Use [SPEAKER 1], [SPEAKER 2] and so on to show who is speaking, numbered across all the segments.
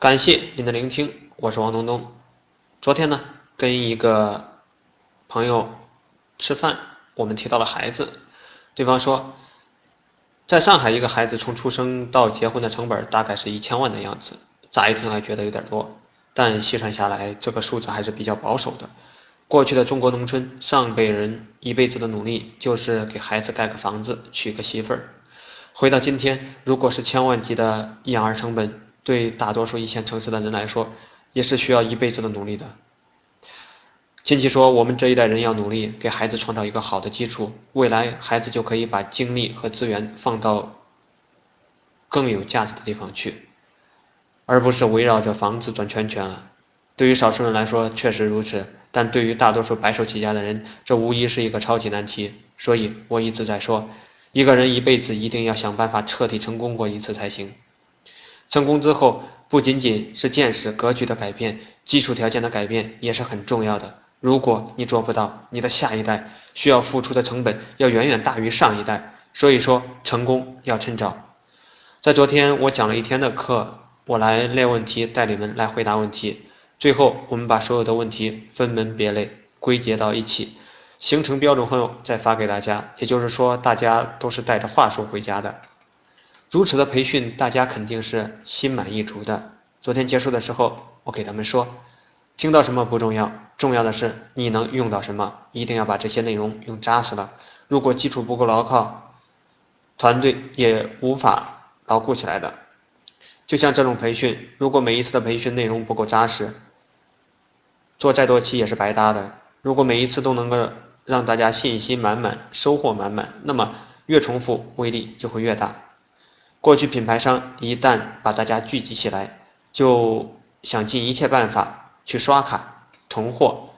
[SPEAKER 1] 感谢您的聆听，我是王东东。昨天呢，跟一个朋友吃饭，我们提到了孩子，对方说，在上海一个孩子从出生到结婚的成本大概是一千万的样子。乍一听还觉得有点多，但细算下来，这个数字还是比较保守的。过去的中国农村，上辈人一辈子的努力就是给孩子盖个房子，娶个媳妇儿。回到今天，如果是千万级的养儿成本。对大多数一线城市的人来说，也是需要一辈子的努力的。亲戚说，我们这一代人要努力给孩子创造一个好的基础，未来孩子就可以把精力和资源放到更有价值的地方去，而不是围绕着房子转圈圈了。对于少数人来说确实如此，但对于大多数白手起家的人，这无疑是一个超级难题。所以我一直在说，一个人一辈子一定要想办法彻底成功过一次才行。成功之后，不仅仅是见识格局的改变，基础条件的改变也是很重要的。如果你做不到，你的下一代需要付出的成本要远远大于上一代。所以说，成功要趁早。在昨天我讲了一天的课，我来列问题，带你们来回答问题。最后，我们把所有的问题分门别类归结到一起，形成标准后再发给大家。也就是说，大家都是带着话术回家的。如此的培训，大家肯定是心满意足的。昨天结束的时候，我给他们说，听到什么不重要，重要的是你能用到什么，一定要把这些内容用扎实了。如果基础不够牢靠，团队也无法牢固起来的。就像这种培训，如果每一次的培训内容不够扎实，做再多期也是白搭的。如果每一次都能够让大家信心满满、收获满满，那么越重复威力就会越大。过去品牌商一旦把大家聚集起来，就想尽一切办法去刷卡囤货。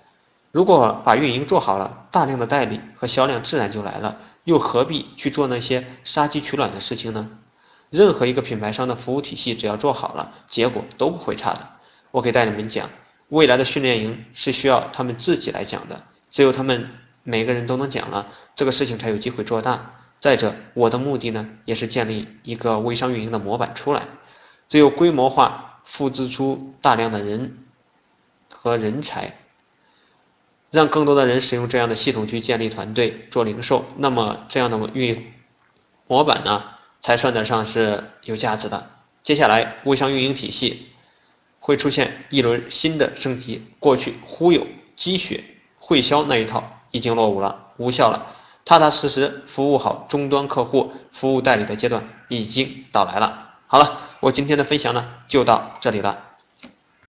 [SPEAKER 1] 如果把运营做好了，大量的代理和销量自然就来了，又何必去做那些杀鸡取卵的事情呢？任何一个品牌商的服务体系只要做好了，结果都不会差的。我给代理们讲，未来的训练营是需要他们自己来讲的，只有他们每个人都能讲了，这个事情才有机会做大。再者，我的目的呢，也是建立一个微商运营的模板出来。只有规模化复制出大量的人和人才，让更多的人使用这样的系统去建立团队做零售，那么这样的运营模板呢，才算得上是有价值的。接下来，微商运营体系会出现一轮新的升级。过去忽悠、积雪、会销那一套已经落伍了，无效了。踏踏实实服务好终端客户、服务代理的阶段已经到来了。好了，我今天的分享呢就到这里了。